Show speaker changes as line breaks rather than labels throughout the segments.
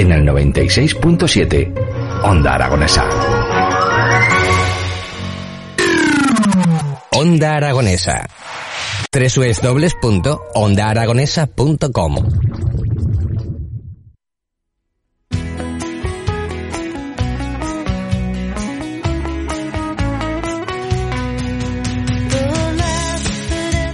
En el 96.7, Onda Aragonesa.
Onda Aragonesa. www.ondaaragonesa.com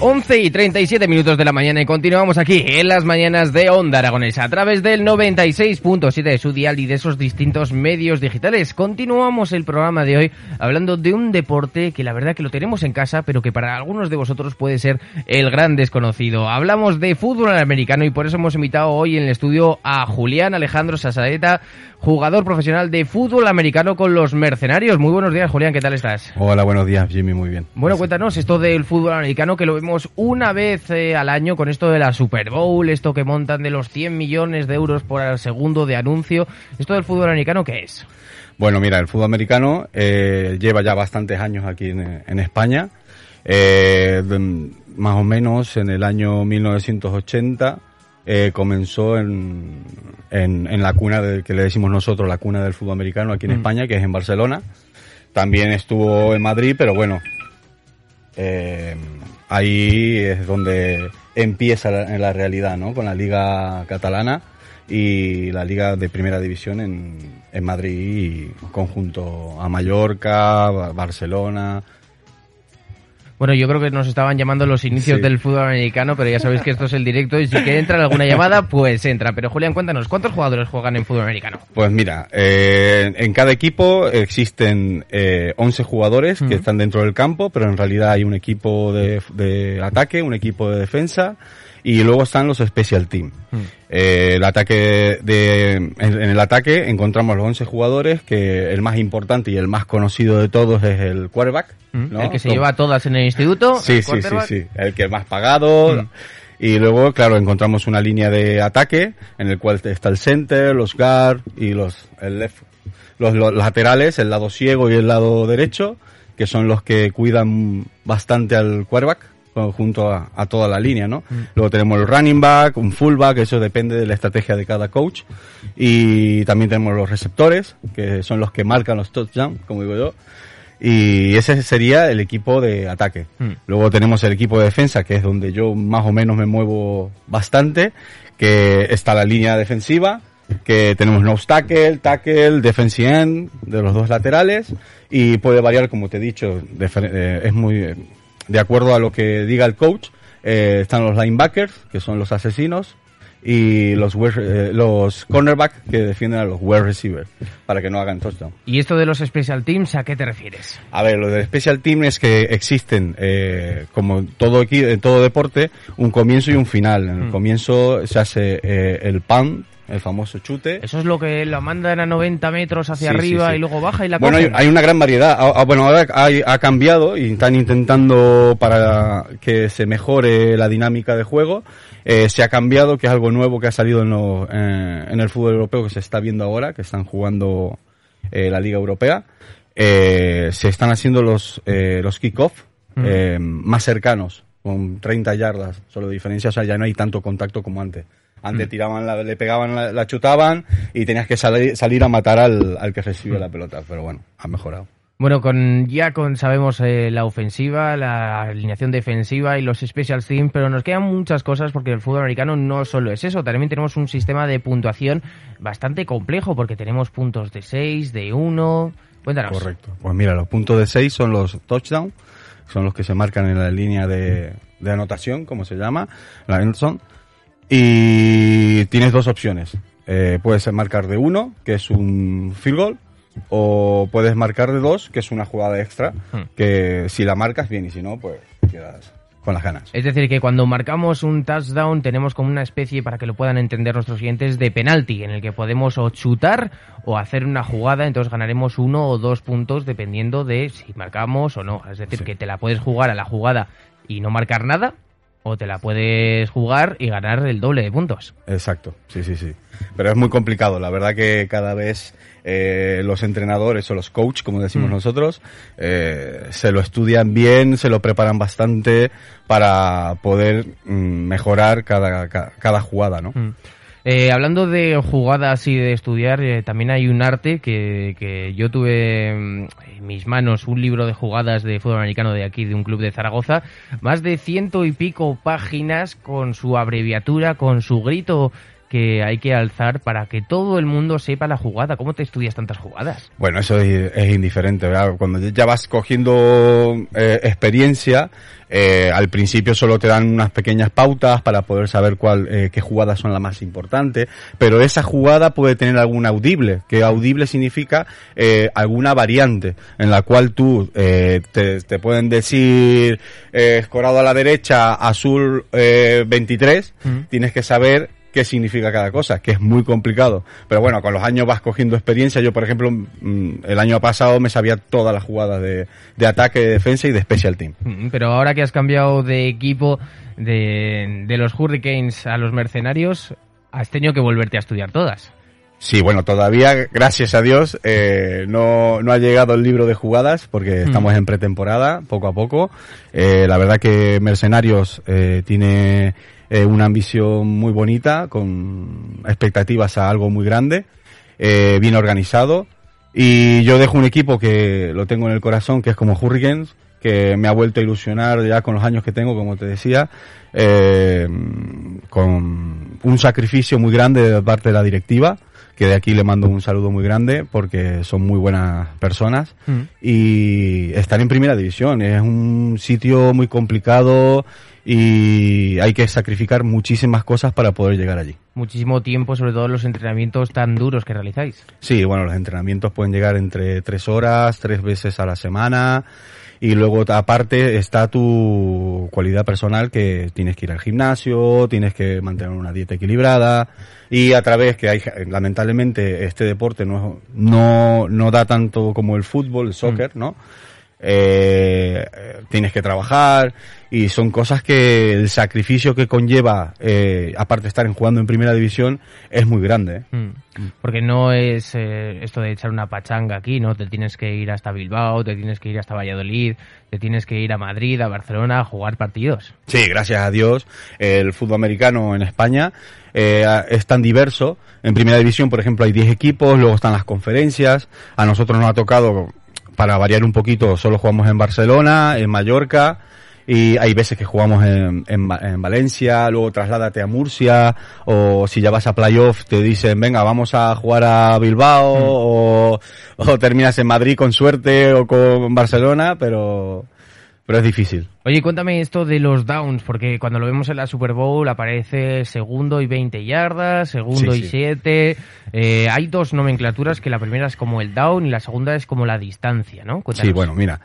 11 y 37 minutos de la mañana y continuamos aquí en las mañanas de Onda Aragonesa a través del 96.7 de su dial y de esos distintos medios digitales. Continuamos el programa de hoy hablando de un deporte que la verdad que lo tenemos en casa, pero que para algunos de vosotros puede ser el gran desconocido. Hablamos de fútbol americano y por eso hemos invitado hoy en el estudio a Julián Alejandro Sasaeta, jugador profesional de fútbol americano con los mercenarios. Muy buenos días, Julián, ¿qué tal estás?
Hola, buenos días, Jimmy, muy bien.
Bueno, cuéntanos esto del fútbol americano que lo vemos una vez eh, al año con esto de la Super Bowl, esto que montan de los 100 millones de euros por el segundo de anuncio. ¿Esto del fútbol americano qué es?
Bueno, mira, el fútbol americano eh, lleva ya bastantes años aquí en, en España. Eh, más o menos en el año 1980 eh, comenzó en, en, en la cuna de, que le decimos nosotros, la cuna del fútbol americano aquí en
Mm.
España, que es en Barcelona. También estuvo en Madrid, pero bueno, eh, ahí es donde empieza la, realidad, ¿no? Con la liga catalana y la liga de primera división en, en Madrid, y conjunto a Mallorca, Ba- Barcelona.
Bueno, yo creo que nos estaban llamando los inicios
Sí.
del fútbol americano, pero ya sabéis que esto es el directo y si que entra alguna llamada, pues entra. Pero Julián, cuéntanos, ¿cuántos jugadores juegan en fútbol americano?
Pues mira, eh, en cada equipo existen eh, 11 jugadores que están dentro del campo, pero en realidad hay un equipo de, de ataque, un equipo de defensa y luego están los special team.
Mm.
Eh, el ataque de, en, en el ataque encontramos los 11 jugadores que el más importante y el más conocido de todos es el quarterback.
Mm.
¿no?
El que se lleva a todas en el instituto.
Sí,
el
sí, sí, sí. El que más pagado.
Mm.
Y luego, claro, encontramos una línea de ataque en el cual está el center, los guard y los, el left, los, los laterales, el lado ciego y el lado derecho, que son los que cuidan bastante al quarterback junto a, a toda la línea, ¿no? Luego tenemos el running back, un fullback, eso depende de la estrategia de cada coach. Y también tenemos los receptores, que son los que marcan los touchdowns, como digo yo. Y ese sería el equipo de ataque.
Mm.
Luego tenemos el equipo de defensa, que es donde yo más o menos me muevo bastante, que está la línea defensiva, que tenemos nose tackle, tackle, defensive end de los dos laterales y puede variar, como te he dicho, eh, es muy de acuerdo a lo que diga el coach. Eh, están los linebackers, que son los asesinos, y los eh, los cornerback que defienden a los wide receivers para que no hagan touchdown.
¿Y esto de los special teams, a qué te refieres?
A ver, lo del special team es que existen, eh, como todo aquí, en todo deporte, un comienzo y un final. En el
Mm.
comienzo se hace eh, el punt, el famoso chute.
Eso es lo que la mandan a 90 metros hacia
Sí,
arriba
sí.
y luego baja y la
Bueno, hay, una gran variedad. Ah, ah, bueno, ahora hay- ha cambiado y están intentando para que se mejore la dinámica de juego. Eh, se ha cambiado, que es algo nuevo que ha salido en, lo- eh, en el fútbol europeo que se está viendo ahora, que están jugando eh, la Liga Europea. Se están haciendo los, los kick-off
Mm.
más cercanos, con 30 yardas solo de diferencia, o sea, ya no hay tanto contacto como antes. Antes tiraban, la, le pegaban, la, la chutaban y tenías que salir, salir a matar al, al que recibe la pelota, pero bueno, ha mejorado.
Bueno, con ya con sabemos eh, la ofensiva, la alineación defensiva y los special teams, pero nos quedan muchas cosas porque el fútbol americano no solo es eso, también tenemos un sistema de puntuación bastante complejo porque tenemos puntos de 6, de 1. Cuéntanos.
Correcto. Pues mira, los puntos de 6 son los touchdown, son los que se marcan en la línea de, de anotación, como se llama, la zone. Y tienes dos opciones. Eh, puedes marcar de 1, que es un field goal, o puedes marcar de 2, que es una jugada extra,
Hmm.
que si la marcas bien y si no, pues quedas con las ganas.
Es decir, que cuando marcamos un touchdown tenemos como una especie, para que lo puedan entender nuestros clientes, de penalti, en el que podemos o chutar o hacer una jugada, entonces ganaremos uno o dos puntos dependiendo de si marcamos o no. Es decir,
Sí.
que te la puedes jugar a la jugada y no marcar nada, o te la puedes jugar y ganar el doble de puntos.
Exacto, sí, sí, sí. Pero es muy complicado. La verdad que cada vez eh, los entrenadores o los coach, como decimos
Mm.
nosotros, eh, se lo estudian bien, se lo preparan bastante para poder mm, mejorar cada, ca- cada jugada, ¿no?
Mm. Eh, hablando de jugadas y de estudiar, eh, también hay un arte que, que yo tuve en mis manos, un libro de jugadas de fútbol americano de aquí, de un club de Zaragoza, más de ciento y pico páginas con su abreviatura, con su grito que hay que alzar para que todo el mundo sepa la jugada. ¿Cómo te estudias tantas jugadas?
Bueno, eso es, es indiferente, ¿verdad? Cuando ya vas cogiendo eh, experiencia, eh, al principio solo te dan unas pequeñas pautas para poder saber cuál, eh, qué jugadas son las más importantes, pero esa jugada puede tener algún audible, que audible significa eh, alguna variante en la cual tú eh, te, te pueden decir eh, escorado a la derecha, azul eh, 23,
Mm.
tienes que saber qué significa cada cosa, que es muy complicado. Pero bueno, con los años vas cogiendo experiencia. Yo, por ejemplo, mm, el año pasado me sabía todas las jugadas de, de ataque, de defensa y de special team.
Mm, Pero ahora que has cambiado de equipo de, de los Hurricanes a los Mercenarios, has tenido que volverte a estudiar todas.
Sí, bueno, todavía, gracias a Dios, eh, no, no ha llegado el libro de jugadas porque estamos en pretemporada, poco a poco. Eh, la verdad que Mercenarios eh, tiene eh, una ambición muy bonita, con expectativas a algo muy grande, eh, bien organizado. Y yo dejo un equipo que lo tengo en el corazón, que es como Hurricanes, que me ha vuelto a ilusionar ya con los años que tengo, como te decía, eh, con un sacrificio muy grande de parte de la directiva, que de aquí le mando un saludo muy grande porque son muy buenas personas
Mm.
y estar en primera división es un sitio muy complicado y hay que sacrificar muchísimas cosas para poder llegar allí.
Muchísimo tiempo, sobre todo los entrenamientos tan duros que realizáis.
Sí, bueno, los entrenamientos pueden llegar entre tres horas, tres veces a la semana. Y luego, aparte, está tu cualidad personal que tienes que ir al gimnasio, tienes que mantener una dieta equilibrada. Y a través que hay, lamentablemente, este deporte no, no, no da tanto como el fútbol, el soccer, ¿no? Eh, tienes que trabajar y son cosas que el sacrificio que conlleva, eh, aparte de estar en- jugando en primera división, es muy grande. ¿eh?
Mm. Porque no es esto de echar una pachanga aquí, ¿no? Te tienes que ir hasta Bilbao, te tienes que ir hasta Valladolid, te tienes que ir a Madrid, a Barcelona a jugar partidos.
Sí, gracias a Dios, el fútbol americano en España es tan diverso. En primera división, por ejemplo, hay 10 equipos, luego están las conferencias. A nosotros nos ha tocado, para variar un poquito, solo jugamos en Barcelona, en Mallorca. Y hay veces que jugamos en, en, Va- en Valencia, luego trasládate a Murcia, o si ya vas a playoff te dicen, venga, vamos a jugar a Bilbao, o, o terminas en Madrid con suerte, o con Barcelona, pero, pero es difícil.
Oye, cuéntame esto de los downs, porque cuando lo vemos en la Super Bowl aparece segundo y 20 yardas, segundo
Sí,
y
sí.
7. Eh, hay dos nomenclaturas, que la primera es como el down y la segunda es como la distancia, ¿no? Cuéntanos.
Sí, bueno, mira,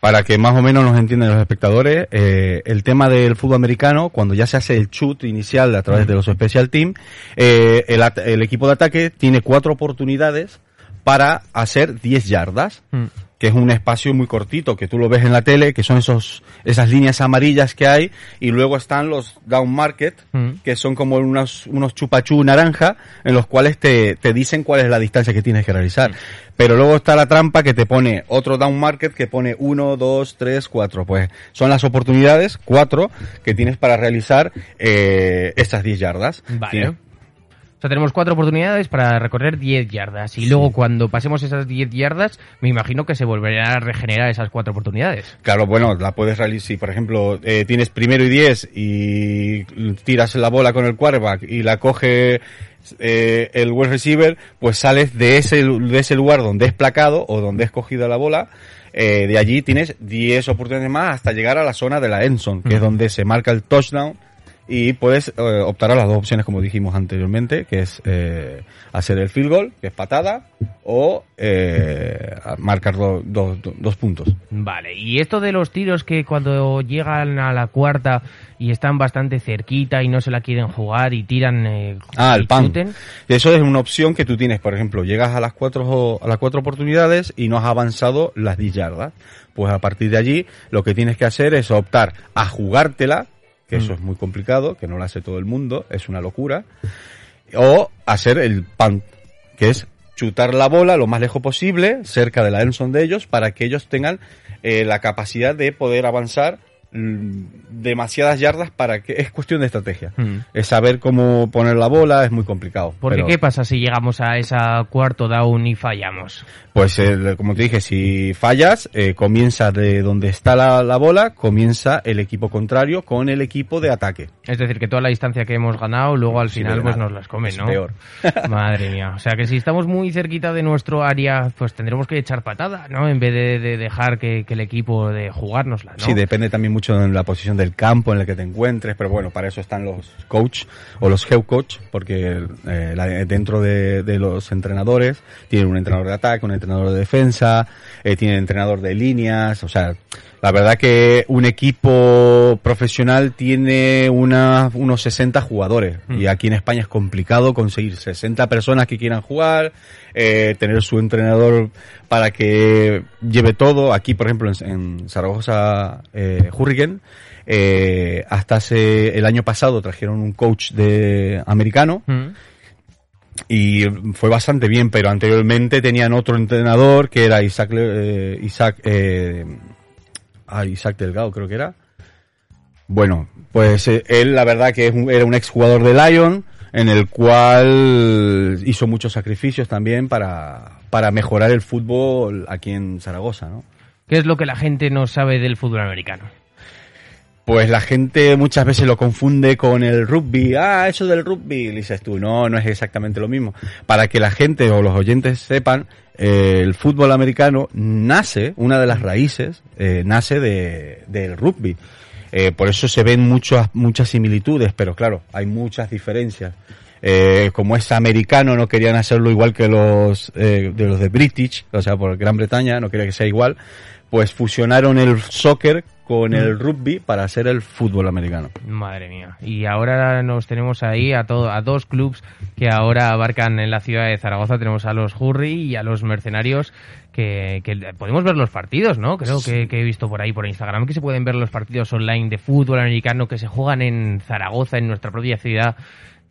para que más o menos nos entiendan los espectadores, eh, el tema del fútbol americano, cuando ya se hace el shoot inicial a través de los special team, eh, el, el equipo de ataque tiene cuatro oportunidades para hacer 10 yardas,
Mm.
Que es un espacio muy cortito, que tú lo ves en la tele, que son esos, esas líneas amarillas que hay, y luego están los down market,
Mm.
que son como unos, unos chupachú naranja, en los cuales te, te dicen cuál es la distancia que tienes que realizar. Pero luego está la trampa que te pone otro down market que pone 1, 2, 3, 4. Pues son las oportunidades, cuatro, que tienes para realizar eh, estas 10 yardas.
Vale. Sea, tenemos cuatro oportunidades para recorrer 10 yardas. Y luego cuando pasemos esas 10 yardas, me imagino que se volverán a regenerar esas cuatro oportunidades.
Claro, bueno, la puedes realizar, si por ejemplo eh, tienes primero y 10 y tiras la bola con el quarterback y la coge eh, el wide receiver, pues sales de ese, de ese lugar donde es placado o donde es cogida la bola, eh, de allí tienes 10 oportunidades más hasta llegar a la zona de la endzone, que es donde se marca el touchdown y puedes eh, optar a las dos opciones como dijimos anteriormente, que es eh, hacer el field goal, que es patada, o eh, marcar do- do- do- dos puntos.
Vale, y esto de los tiros que cuando llegan a la cuarta y están bastante cerquita y no se la quieren jugar y tiran eh,
Ah, el pan.
chuten.
Eso es una opción que tú tienes, por ejemplo, llegas a las cuatro, a las cuatro oportunidades y no has avanzado las 10 yardas. Pues a partir de allí lo que tienes que hacer es optar a jugártela, que eso
Mm.
es muy complicado, que no lo hace todo el mundo, es una locura, o hacer el punt, que es chutar la bola lo más lejos posible, cerca de la endzone de ellos, para que ellos tengan eh, la capacidad de poder avanzar demasiadas yardas para que es cuestión de estrategia.
Mm.
Es saber cómo poner la bola, es muy complicado.
Porque
pero-
¿qué pasa si llegamos a esa cuarto down y fallamos?
Pues eh, como te dije, si fallas, eh, comienza de donde está la, la bola, comienza el equipo contrario con el equipo de ataque.
Es decir, que toda la distancia que hemos ganado, luego al
Sí,
final pues
nada.
nos las comen,
Es
¿no?
peor.
Madre mía. O sea que si estamos muy cerquita de nuestro área, pues tendremos que echar patada, ¿no? En vez de, de dejar que, que el equipo de jugárnosla, ¿no?
Sí, depende también mucho de la posición del campo en el que te encuentres, pero bueno, para eso están los coach o los head coach, porque eh, la- dentro de, de los entrenadores tienen un entrenador de ataque, un entrenador de defensa, eh, tienen entrenador de líneas, o sea, la verdad que un equipo profesional tiene una, unos 60 jugadores
Mm.
y aquí en España es complicado conseguir 60 personas que quieran jugar, eh, tener su entrenador para que lleve todo. Aquí, por ejemplo, en, en Zaragoza eh, Hurricane, eh, hasta hace el año pasado trajeron un coach de americano
Mm.
y fue bastante bien, pero anteriormente tenían otro entrenador que era Isaac, eh, Isaac, eh, ah, Isaac Delgado creo que era. Bueno, pues eh, él la verdad que es un- era un exjugador de Lyon en el cual hizo muchos sacrificios también para, para mejorar el fútbol aquí en Zaragoza, ¿no?
¿Qué es lo que la gente no sabe del fútbol americano?
Pues la gente muchas veces lo confunde con el rugby. Ah, eso del rugby. Dices tú, no, no es exactamente lo mismo. Para que la gente o los oyentes sepan, eh, el fútbol americano nace, una de las raíces, eh, nace de, del rugby. Eh, por eso se ven muchas, muchas similitudes, pero claro, hay muchas diferencias. Eh, como es americano, no querían hacerlo igual que los, eh, de los de British, o sea, por Gran Bretaña, no quería que sea igual, pues fusionaron el soccer con el rugby para hacer el fútbol americano.
Madre mía. Y ahora nos tenemos ahí a, todo, a dos clubs que ahora abarcan en la ciudad de Zaragoza. Tenemos a los Hurry y a los Mercenarios que, que podemos ver los partidos, ¿no? Creo que, que he visto por ahí por Instagram que se pueden ver los partidos online de fútbol americano que se juegan en Zaragoza, en nuestra propia ciudad,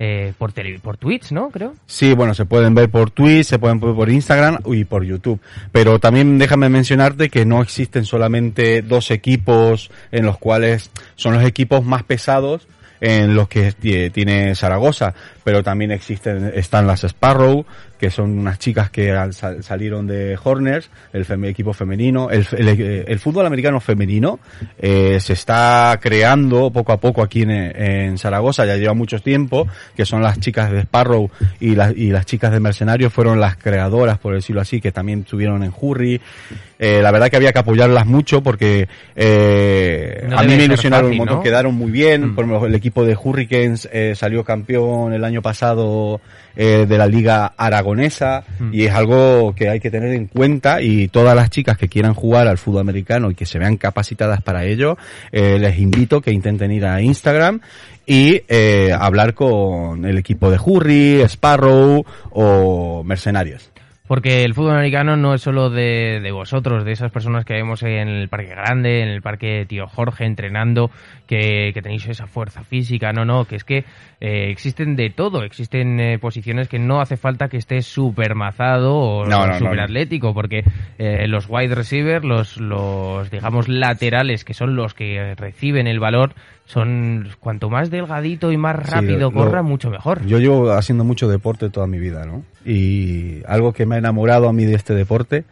eh, por, tele, por Twitch, ¿no? Creo.
Sí, bueno, se pueden ver por Twitch, se pueden ver por Instagram y por YouTube. Pero también déjame mencionarte que no existen solamente dos equipos en los cuales son los equipos más pesados en los que tie- tiene Zaragoza, pero también existen, están las Sparrow, que son unas chicas que al- sal- salieron de Horners, el fem- equipo femenino, el, el- el fútbol americano femenino eh, se está creando poco a poco aquí en, en Zaragoza, ya lleva mucho tiempo, que son las chicas de Sparrow y, las y las chicas de Mercenarios fueron las creadoras, por decirlo así, que también estuvieron en Hurry. Eh, la verdad que había que apoyarlas mucho porque eh,
No
a mí me ilusionaron
fácil,
un montón,
¿no?
quedaron muy bien,
Mm.
por ejemplo, el equipo de Hurricanes eh, salió campeón el año pasado eh, de la liga aragonesa
Mm.
y es algo que hay que tener en cuenta y todas las chicas que quieran jugar al fútbol americano y que se vean capacitadas para ello, eh, les invito que intenten ir a Instagram y eh, hablar con el equipo de Hurry, Sparrow o Mercenarios.
Porque el fútbol americano no es solo de, de vosotros, de esas personas que vemos en el Parque Grande, en el Parque Tío Jorge entrenando, que, que tenéis esa fuerza física, no, no, que es que eh, existen de todo, existen eh, posiciones que no hace falta que estés súper mazado o
No,
súper
no.
atlético, porque eh, los wide receivers, los, los, digamos, laterales, que son los que reciben el valor, son cuanto más delgadito y más
Sí,
rápido
lo-
corra, mucho mejor.
Yo llevo haciendo mucho deporte toda mi vida, ¿no? Y algo que me ha enamorado a mí de este deporte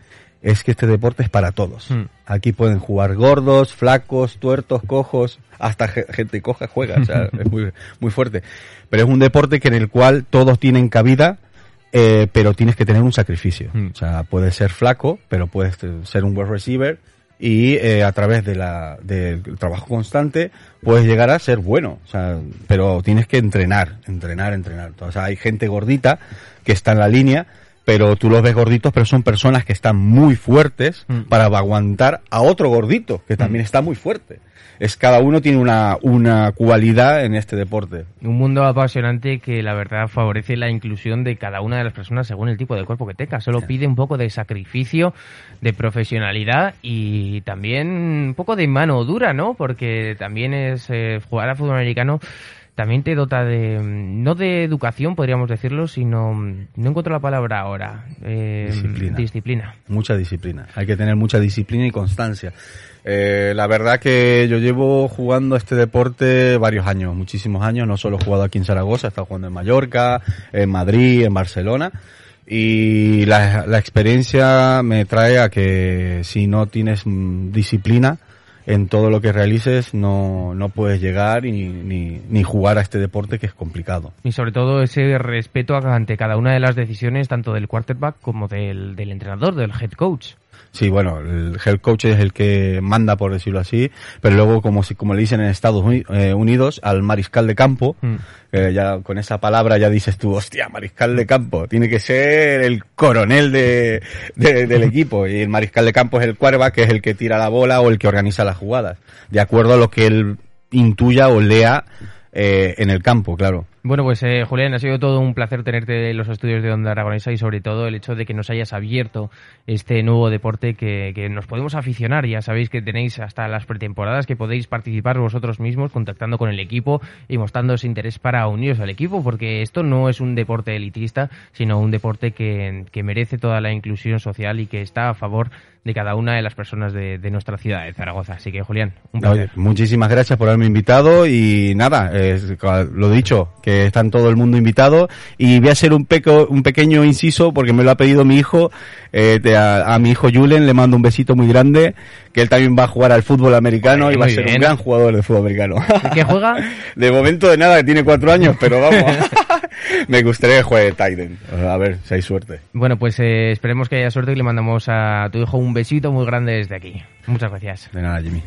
es que este deporte es para todos.
Hmm.
Aquí pueden jugar gordos, flacos, tuertos, cojos, hasta ge- gente coja juega, o sea, es muy, muy fuerte. Pero es un deporte que en el cual todos tienen cabida, eh, pero tienes que tener un sacrificio.
Hmm.
O sea, puedes ser flaco, pero puedes ser un wide receiver y eh, a través de la, del trabajo constante puedes llegar a ser bueno. O sea, pero tienes que entrenar, entrenar, entrenar. O sea, hay gente gordita que está en la línea, pero tú los ves gorditos, pero son personas que están muy fuertes
Mm.
para aguantar a otro gordito, que también está muy fuerte. Es cada uno tiene una, una cualidad en este deporte.
Un mundo apasionante que la verdad favorece la inclusión de cada una de las personas según el tipo de cuerpo que tenga. Solo pide un poco de sacrificio, de profesionalidad y también un poco de mano dura, ¿no? Porque también es eh, jugar al fútbol americano también te dota de no de educación podríamos decirlo sino no encuentro la palabra ahora eh,
Disciplina.
disciplina
Mucha disciplina. Hay que tener mucha disciplina y constancia. Eh, la verdad que yo llevo jugando este deporte varios años, muchísimos años. No solo he jugado aquí en Zaragoza, he estado jugando en Mallorca, en Madrid, en Barcelona. Y la, la experiencia me trae a que si no tienes mm, disciplina en todo lo que realices, no, no puedes llegar y, ni, jugar a este deporte que es complicado.
y sobre todo ese respeto ante cada una de las decisiones tanto del quarterback como del, del entrenador del head coach
Sí, bueno, el head coach es el que manda, por decirlo así, pero luego, como si, como le dicen en Estados eh, Unidos, al mariscal de campo,
Mm.
eh, ya con esa palabra ya dices tú, hostia, mariscal de campo, tiene que ser el coronel de, de- del equipo, y el mariscal de campo es el quarterback, que es el que tira la bola o el que organiza las jugadas, de acuerdo a lo que él intuya o lea eh, en el campo, claro.
Bueno, pues eh, Julián, ha sido todo un placer tenerte en los estudios de Onda Aragonesa y sobre todo el hecho de que nos hayas abierto este nuevo deporte que, que nos podemos aficionar. Ya sabéis que tenéis hasta las pretemporadas que podéis participar vosotros mismos contactando con el equipo y mostrando ese interés para uniros al equipo porque esto no es un deporte elitista, sino un deporte que, que merece toda la inclusión social y que está a favor de cada una de las personas de, de nuestra ciudad de Zaragoza. Así que, Julián, un placer.
Oye, muchísimas gracias por haberme invitado y nada, lo dicho, que están todo el mundo invitado y voy a hacer un, peco, un pequeño inciso porque me lo ha pedido mi hijo, eh, de- a, a mi hijo Julen le mando un besito muy grande, que él también va a jugar al fútbol americano
Muy
y va a
bien.
ser un gran jugador de fútbol americano.
¿De qué juega?
De momento de nada, que tiene cuatro años, pero vamos, me gustaría que juegue Tiden, a ver si hay suerte.
Bueno, pues eh, esperemos que haya suerte y le mandamos a tu hijo un besito muy grande desde aquí. Muchas gracias.
De nada, Jimmy.